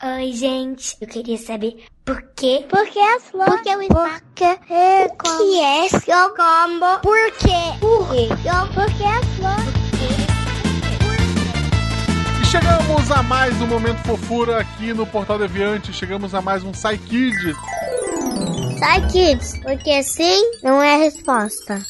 Oi, gente. Eu queria saber por quê? Por que as flores? Por que o espaço? Por que é como? que é seu combo? Por quê? Por quê? Por que as flores? E chegamos a mais um Momento Fofura aqui no Portal Deviante. Chegamos a mais um Psy Kids. Sai, kids, porque sim não é a resposta.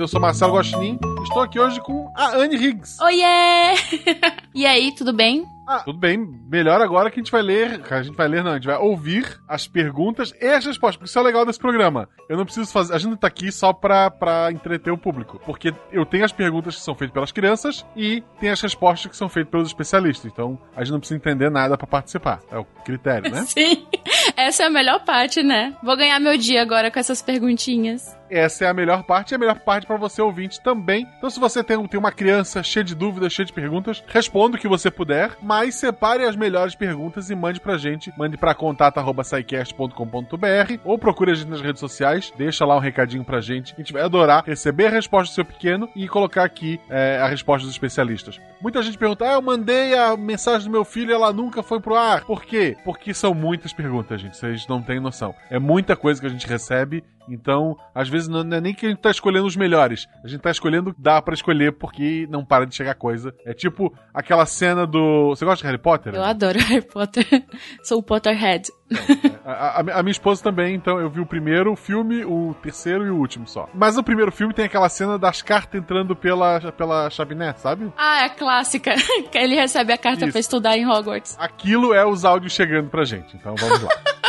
Eu sou Marcelo Gostin. Estou aqui hoje com a Anne Higgs. Oiê! e aí, tudo bem? Ah, tudo bem. Melhor agora que a gente vai ler. A gente vai ler, não, a gente vai ouvir as perguntas e as respostas. Porque isso é o legal desse programa. Eu não preciso fazer. A gente não tá aqui só pra, pra entreter o público. Porque eu tenho as perguntas que são feitas pelas crianças e tem as respostas que são feitas pelos especialistas. Então a gente não precisa entender nada pra participar. É o critério, né? Sim. Essa é a melhor parte, né? Vou ganhar meu dia agora com essas perguntinhas. Essa é a melhor parte e a melhor parte para você ouvinte também. Então, se você tem, tem uma criança cheia de dúvidas, cheia de perguntas, responda o que você puder, mas separe as melhores perguntas e mande pra gente. Mande pra contato.sicast.com.br ou procure a gente nas redes sociais, deixa lá um recadinho pra gente. A gente vai adorar receber a resposta do seu pequeno e colocar aqui é, a resposta dos especialistas. Muita gente pergunta: ah, eu mandei a mensagem do meu filho e ela nunca foi pro ar. Por quê? Porque são muitas perguntas, gente. Vocês não têm noção. É muita coisa que a gente recebe então, às vezes não é nem que a gente tá escolhendo os melhores. A gente tá escolhendo dá para escolher porque não para de chegar coisa. É tipo aquela cena do. Você gosta de Harry Potter? Eu adoro Harry Potter. Sou o Potterhead. a, a, a, minha esposa também, então eu vi o primeiro filme, o terceiro e o último só. Mas no primeiro filme tem aquela cena das cartas entrando pela, pela chaminé, sabe? Ah, é a clássica. que ele recebe a carta para estudar em Hogwarts. Aquilo é os áudios chegando pra gente. Então vamos lá.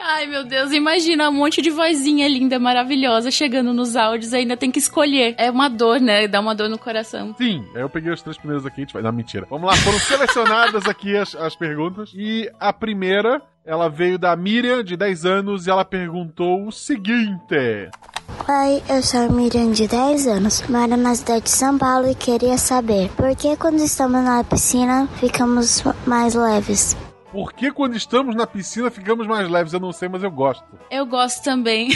Ai, meu Deus, imagina um monte de vozinha linda, maravilhosa, chegando nos áudios, ainda tem que escolher. É uma dor, né? Dá uma dor no coração. Sim, eu peguei os três primeiros aqui, a gente vai. Não, mentira. Vamos lá, foram selecionadas aqui as, as perguntas. E a primeira, ela veio da Miriam, de 10 anos, e ela perguntou o seguinte. Oi, eu sou a Miriam de 10 anos, moro na cidade de São Paulo e queria saber por que quando estamos na piscina ficamos mais leves? Por que quando estamos na piscina ficamos mais leves? Eu não sei, mas eu gosto. Eu gosto também.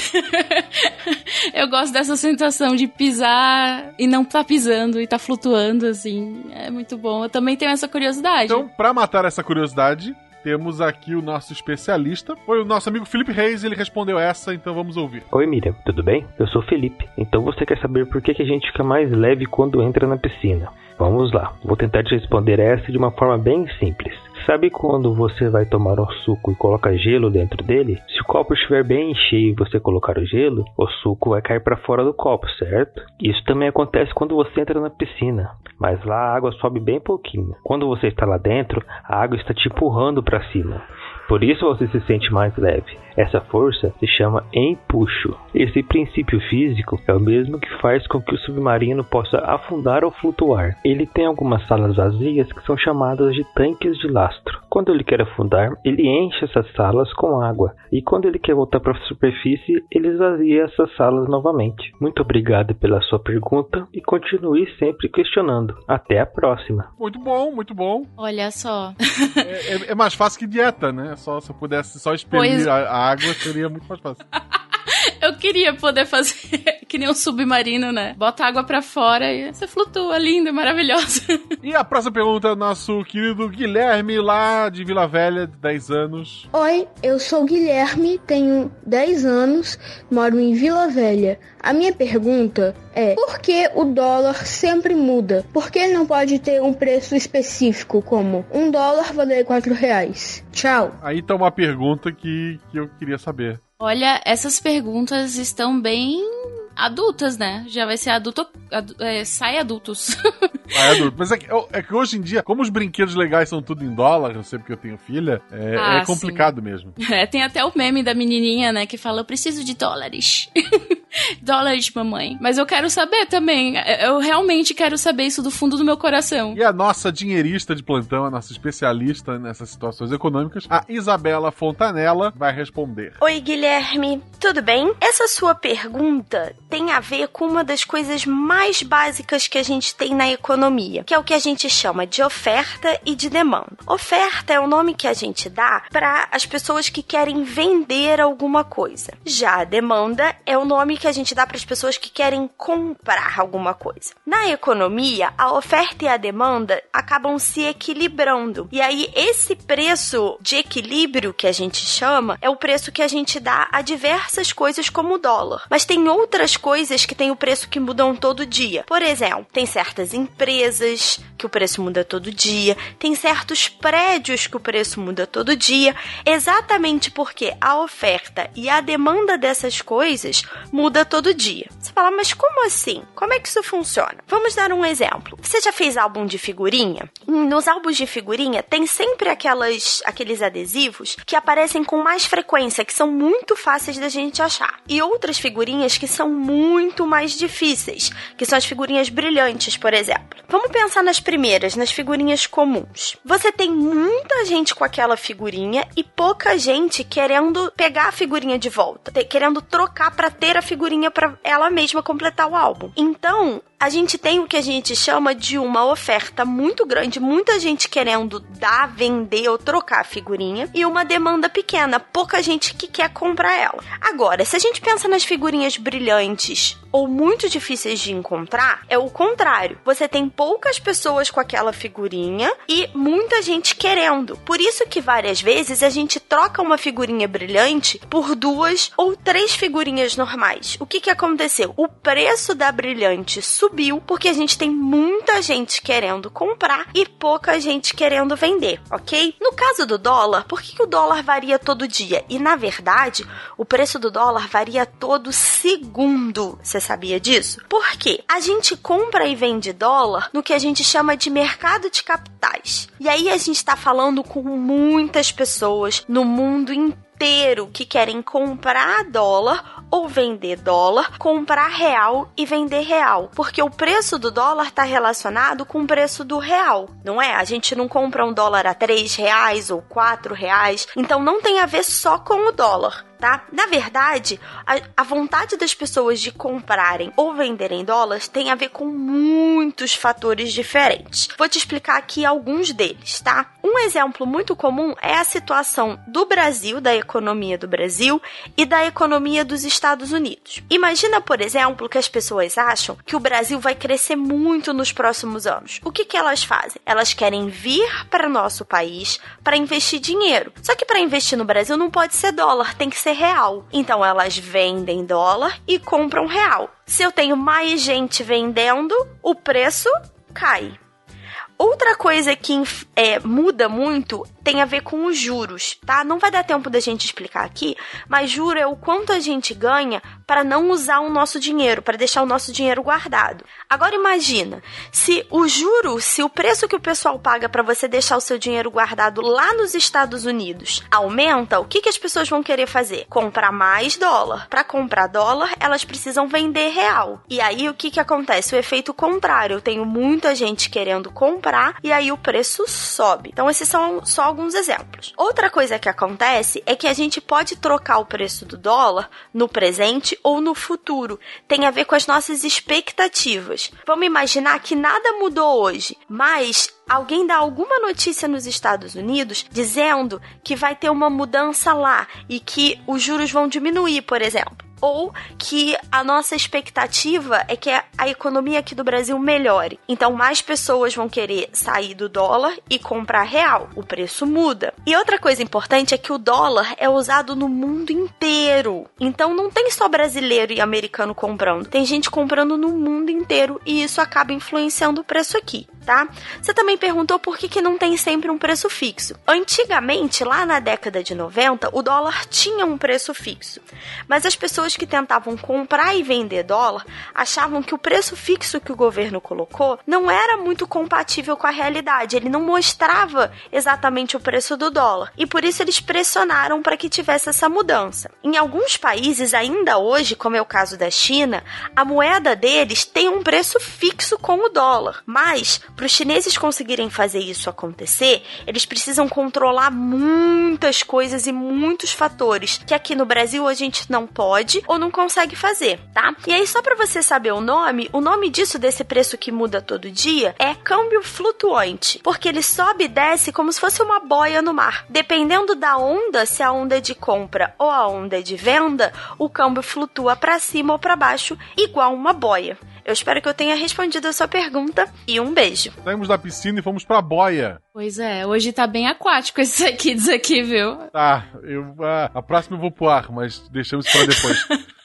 eu gosto dessa sensação de pisar e não tá pisando e tá flutuando, assim. É muito bom. Eu também tenho essa curiosidade. Então, pra matar essa curiosidade, temos aqui o nosso especialista. Foi o nosso amigo Felipe Reis, ele respondeu essa, então vamos ouvir. Oi Miriam, tudo bem? Eu sou o Felipe. Então você quer saber por que, que a gente fica mais leve quando entra na piscina? Vamos lá, vou tentar te responder essa de uma forma bem simples. Sabe quando você vai tomar um suco e coloca gelo dentro dele? Se o copo estiver bem cheio e você colocar o gelo, o suco vai cair para fora do copo, certo? Isso também acontece quando você entra na piscina, mas lá a água sobe bem pouquinho. Quando você está lá dentro, a água está te empurrando para cima. Por isso você se sente mais leve. Essa força se chama empuxo. Esse princípio físico é o mesmo que faz com que o submarino possa afundar ou flutuar. Ele tem algumas salas vazias que são chamadas de tanques de lastro. Quando ele quer afundar, ele enche essas salas com água, e quando ele quer voltar para a superfície, ele esvazia essas salas novamente. Muito obrigado pela sua pergunta e continue sempre questionando. Até a próxima. Muito bom, muito bom. Olha só. é, é, é mais fácil que dieta, né? Só se eu pudesse só expelir pois... a, a água, seria muito mais fácil. Eu queria poder fazer que nem um submarino, né? Bota água pra fora e você flutua, lindo, maravilhoso. E a próxima pergunta é nosso querido Guilherme, lá de Vila Velha, de 10 anos. Oi, eu sou o Guilherme, tenho 10 anos, moro em Vila Velha. A minha pergunta é: por que o dólar sempre muda? Por que não pode ter um preço específico, como um dólar vale 4 reais? Tchau. Aí tá uma pergunta que, que eu queria saber. Olha, essas perguntas estão bem adultas, né? Já vai ser adulto. Adu, é, sai adultos. Sai adulto. Mas é que, é que, hoje em dia, como os brinquedos legais são tudo em dólar, eu sei porque eu tenho filha, é, ah, é complicado sim. mesmo. É, tem até o meme da menininha, né, que fala: Eu preciso de dólares. dólares, mamãe. Mas eu quero saber também. Eu realmente quero saber isso do fundo do meu coração. E a nossa dinheirista de plantão, a nossa especialista nessas situações econômicas, a Isabela Fontanella, vai responder. Oi, Guilherme. Tudo bem? Essa sua pergunta tem a ver com uma das coisas mais básicas que a gente tem na economia, que é o que a gente chama de oferta e de demanda. Oferta é o nome que a gente dá para as pessoas que querem vender alguma coisa. Já a demanda é o nome que que a gente dá para as pessoas que querem comprar alguma coisa. Na economia, a oferta e a demanda acabam se equilibrando. E aí, esse preço de equilíbrio que a gente chama é o preço que a gente dá a diversas coisas como o dólar. Mas tem outras coisas que têm o preço que mudam todo dia. Por exemplo, tem certas empresas que o preço muda todo dia, tem certos prédios que o preço muda todo dia, exatamente porque a oferta e a demanda dessas coisas muda todo dia. Você fala, mas como assim? Como é que isso funciona? Vamos dar um exemplo. Você já fez álbum de figurinha? Nos álbuns de figurinha tem sempre aquelas aqueles adesivos que aparecem com mais frequência, que são muito fáceis da gente achar. E outras figurinhas que são muito mais difíceis, que são as figurinhas brilhantes, por exemplo. Vamos pensar nas primeiras, nas figurinhas comuns. Você tem muita gente com aquela figurinha e pouca gente querendo pegar a figurinha de volta, querendo trocar para ter a figurinha para ela mesma completar o álbum. Então, a gente tem o que a gente chama de uma oferta muito grande, muita gente querendo dar, vender ou trocar a figurinha, e uma demanda pequena, pouca gente que quer comprar ela. Agora, se a gente pensa nas figurinhas brilhantes ou muito difíceis de encontrar, é o contrário. Você tem poucas pessoas com aquela figurinha e muita gente querendo. Por isso que várias vezes a gente troca uma figurinha brilhante por duas ou três figurinhas normais. O que que aconteceu? O preço da brilhante subiu porque a gente tem muita gente querendo comprar e pouca gente querendo vender, ok? No caso do dólar, por que, o dólar varia todo dia? E na verdade, o preço do dólar varia todo segundo. Você sabia disso? Porque a gente compra e vende dólar no que a gente chama de mercado de capitais. E aí a gente está falando com muitas pessoas no mundo inteiro que querem comprar dólar ou vender dólar, comprar real e vender real. Porque o preço do dólar está relacionado com o preço do real, não é? A gente não compra um dólar a 3 reais ou 4 reais. Então não tem a ver só com o dólar tá? Na verdade, a, a, vontade das pessoas de comprarem ou venderem dólares tem a ver com muitos fatores diferentes. Vou te explicar aqui alguns deles, tá? Um exemplo muito comum é a situação do Brasil, da economia do Brasil e da economia dos Estados Unidos. Imagina, por exemplo, que as pessoas acham que o Brasil vai crescer muito nos próximos anos. O que, que elas fazem? Elas querem vir para nosso país para investir dinheiro. Só que para investir no Brasil não pode ser dólar, tem que ser real. Então elas vendem dólar e compram real. Se eu tenho mais gente vendendo, o preço cai. Outra coisa que é, muda muito tem a ver com os juros, tá? Não vai dar tempo da gente explicar aqui, mas juro é o quanto a gente ganha para não usar o nosso dinheiro, para deixar o nosso dinheiro guardado. Agora imagina, se o juro, se o preço que o pessoal paga para você deixar o seu dinheiro guardado lá nos Estados Unidos aumenta, o que, que as pessoas vão querer fazer? Comprar mais dólar. Para comprar dólar, elas precisam vender real. E aí o que, que acontece? O efeito contrário. Eu tenho muita gente querendo comprar e aí o preço sobe. Então esses são só alguns exemplos. Outra coisa que acontece é que a gente pode trocar o preço do dólar no presente ou no futuro. Tem a ver com as nossas expectativas. Vamos imaginar que nada mudou hoje, mas alguém dá alguma notícia nos Estados Unidos dizendo que vai ter uma mudança lá e que os juros vão diminuir, por exemplo ou que a nossa expectativa é que a economia aqui do Brasil melhore. Então, mais pessoas vão querer sair do dólar e comprar real. O preço muda. E outra coisa importante é que o dólar é usado no mundo inteiro. Então, não tem só brasileiro e americano comprando, tem gente comprando no mundo inteiro e isso acaba influenciando o preço aqui tá? Você também perguntou por que, que não tem sempre um preço fixo. Antigamente, lá na década de 90, o dólar tinha um preço fixo. Mas as pessoas que tentavam comprar e vender dólar achavam que o preço fixo que o governo colocou não era muito compatível com a realidade. Ele não mostrava exatamente o preço do dólar. E por isso eles pressionaram para que tivesse essa mudança. Em alguns países, ainda hoje, como é o caso da China, a moeda deles tem um preço fixo com o dólar. Mas Para os chineses conseguirem fazer isso acontecer, eles precisam controlar muitas coisas e muitos fatores que aqui no Brasil a gente não pode ou não consegue fazer, tá? E aí só para você saber o nome, o nome disso desse preço que muda todo dia é câmbio flutuante, porque ele sobe e desce como se fosse uma boia no mar. Dependendo da onda, se a onda é de compra ou a onda é de venda, o câmbio flutua para cima ou para baixo igual uma boia. Eu espero que eu tenha respondido a sua pergunta e um beijo. Saímos da piscina e fomos pra boia. Pois é, hoje tá bem aquático esse aqui, aqui, viu? Tá, eu, a, a próxima eu vou pro ar, mas deixamos para depois.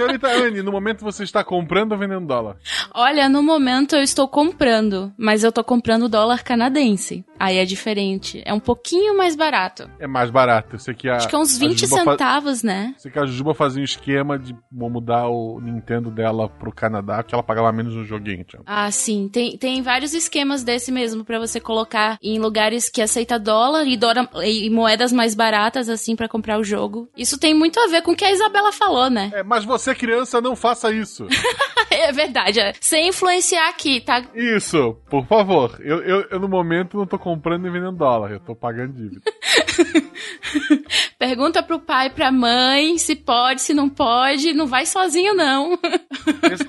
Senhorita Anne, no momento você está comprando ou vendendo dólar? Olha, no momento eu estou comprando, mas eu tô comprando dólar canadense. Aí é diferente. É um pouquinho mais barato. É mais barato. Eu sei que a, Acho que é uns 20 centavos, fa... né? Sei que a Jujuba fazia um esquema de mudar o Nintendo dela pro Canadá, que ela pagava menos no joguinho. Tipo. Ah, sim. Tem, tem vários esquemas desse mesmo para você colocar em lugares que aceita dólar e, dólar, e moedas mais baratas, assim, para comprar o jogo. Isso tem muito a ver com o que a Isabela falou, né? É, mas você, criança, não faça isso. é verdade. É. Sem influenciar aqui, tá? Isso, por favor. Eu, eu, eu no momento não tô comprando e vendendo dólar, eu tô pagando dívida. Pergunta pro pai pra mãe se pode, se não pode. Não vai sozinho, não.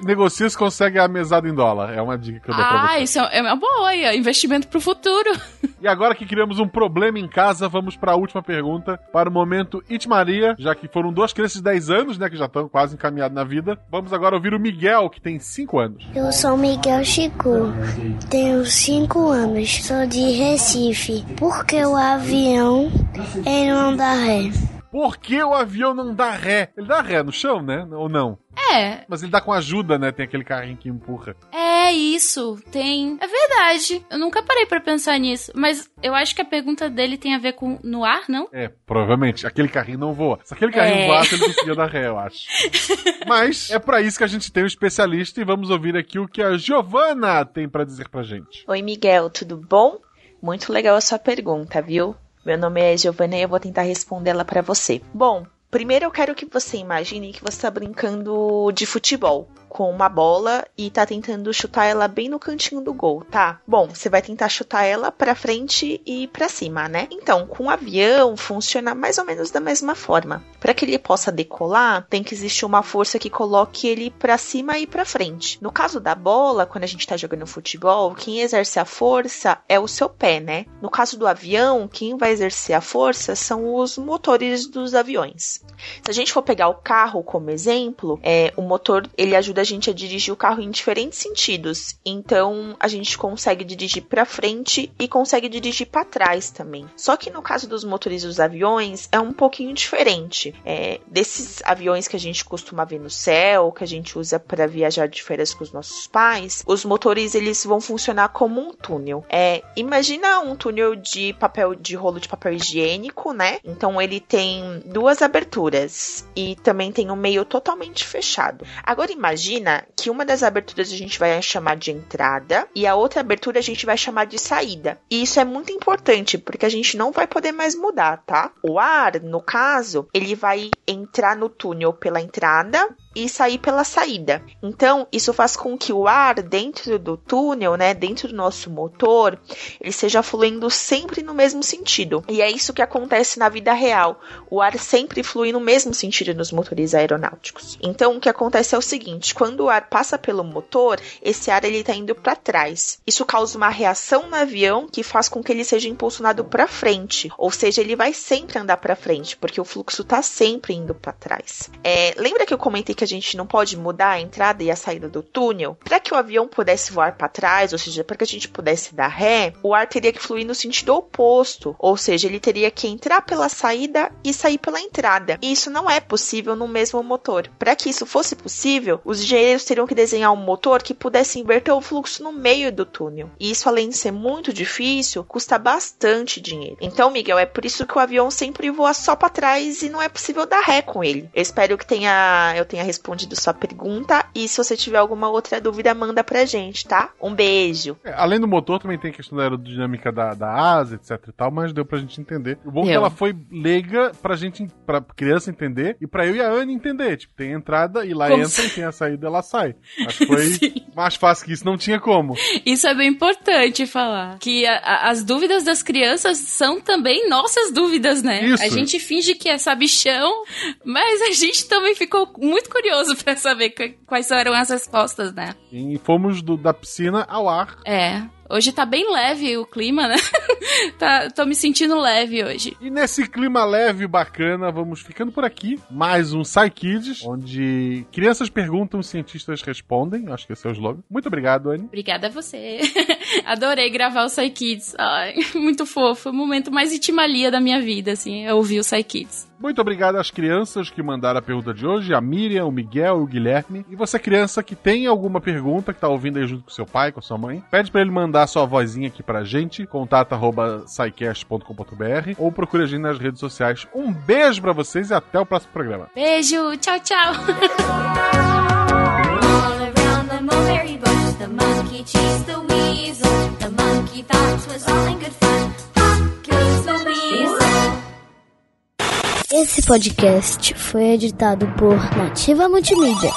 negocia se consegue a mesada em dólar. É uma dica que eu dou ah, pra você. Ah, isso é uma boa. É investimento pro futuro. E agora que criamos um problema em casa, vamos para a última pergunta. Para o momento It Maria, já que foram duas crianças de 10 anos, né? Que já estão quase encaminhados na vida. Vamos agora ouvir o Miguel, que tem 5 anos. Eu sou Miguel Chico. Tenho 5 anos. Sou de Recife. Por que o avião ele não dá ré? Por que o avião não dá ré? Ele dá ré no chão, né? Ou não? É. Mas ele dá com ajuda, né? Tem aquele carrinho que empurra. É isso, tem. É verdade. Eu nunca parei para pensar nisso. Mas eu acho que a pergunta dele tem a ver com no ar, não? É, provavelmente. Aquele carrinho não voa. Se aquele carrinho é. voasse, ele conseguia dar ré, eu acho. Mas é para isso que a gente tem um especialista e vamos ouvir aqui o que a Giovana tem para dizer pra gente. Oi, Miguel, tudo bom? Muito legal a sua pergunta, viu? Meu nome é Giovana e eu vou tentar respondê-la para você. Bom, primeiro eu quero que você imagine que você está brincando de futebol com uma bola e tá tentando chutar ela bem no cantinho do gol, tá? Bom, você vai tentar chutar ela para frente e para cima, né? Então, com o avião funciona mais ou menos da mesma forma. Para que ele possa decolar, tem que existir uma força que coloque ele para cima e para frente. No caso da bola, quando a gente tá jogando futebol, quem exerce a força é o seu pé, né? No caso do avião, quem vai exercer a força são os motores dos aviões. Se a gente for pegar o carro como exemplo, é, o motor ele ajuda a gente a dirigir o carro em diferentes sentidos. Então a gente consegue dirigir para frente e consegue dirigir para trás também. Só que no caso dos motores dos aviões é um pouquinho diferente. É, desses aviões que a gente costuma ver no céu, que a gente usa para viajar de férias com os nossos pais, os motores eles vão funcionar como um túnel. É, imagina um túnel de papel de rolo de papel higiênico, né? Então ele tem duas aberturas e também tem um meio totalmente fechado. Agora imagine imagina que uma das aberturas a gente vai chamar de entrada e a outra abertura a gente vai chamar de saída. E isso é muito importante porque a gente não vai poder mais mudar, tá? O ar, no caso, ele vai entrar no túnel pela entrada e sair pela saída. Então, isso faz com que o ar dentro do túnel, né, dentro do nosso motor, ele seja fluindo sempre no mesmo sentido. E é isso que acontece na vida real. O ar sempre flui no mesmo sentido nos motores aeronáuticos. Então, o que acontece é o seguinte, quando o ar passa pelo motor, esse ar ele está indo para trás. Isso causa uma reação no avião que faz com que ele seja impulsionado para frente, ou seja, ele vai sempre andar para frente, porque o fluxo está sempre indo para trás. É, lembra que eu comentei que a gente não pode mudar a entrada e a saída do túnel, para que o avião pudesse voar para trás, ou seja, para que a gente pudesse dar ré, o ar teria que fluir no sentido oposto, ou seja, ele teria que entrar pela saída e sair pela entrada. E isso não é possível no mesmo motor. Para que isso fosse possível, os engenheiros teriam que desenhar um motor que pudesse inverter o fluxo no meio do túnel. E isso, além de ser muito difícil, custa bastante dinheiro. Então, Miguel, é por isso que o avião sempre voa só para trás e não é possível dar ré com ele. Eu espero que tenha, eu tenha respondido sua pergunta. E se você tiver alguma outra dúvida, manda pra gente, tá? Um beijo. É, além do motor, também tem a questão da aerodinâmica da, da asa, etc e tal, mas deu pra gente entender. O bom é que ela foi leiga pra gente, pra criança entender e pra eu e a Anne entender. Tipo, tem a entrada e lá como entra, se... e tem a saída e ela sai. Acho que foi mais fácil que isso, não tinha como. Isso é bem importante falar. Que a, a, as dúvidas das crianças são também nossas dúvidas, né? Isso. A gente finge que é sabichão, mas a gente também ficou muito curioso para saber quais eram as respostas, né? E fomos do, da piscina ao ar. É. Hoje tá bem leve o clima, né? tá, tô me sentindo leve hoje. E nesse clima leve e bacana, vamos ficando por aqui. Mais um Psykids, onde crianças perguntam, cientistas respondem. Acho que esse é o slogan. Muito obrigado, Anne. Obrigada a você. Adorei gravar o Psykids. Ai, muito fofo. O momento mais itimalia da minha vida, assim, eu ouvir o Psykids. Muito obrigado às crianças que mandaram a pergunta de hoje, a Miriam, o Miguel, o Guilherme. E você, criança, que tem alguma pergunta, que tá ouvindo aí junto com seu pai, com sua mãe, pede para ele mandar sua vozinha aqui pra gente, contato.sicast.com.br ou procure a gente nas redes sociais. Um beijo para vocês e até o próximo programa. Beijo, tchau, tchau. Esse podcast foi editado por Nativa Multimídia.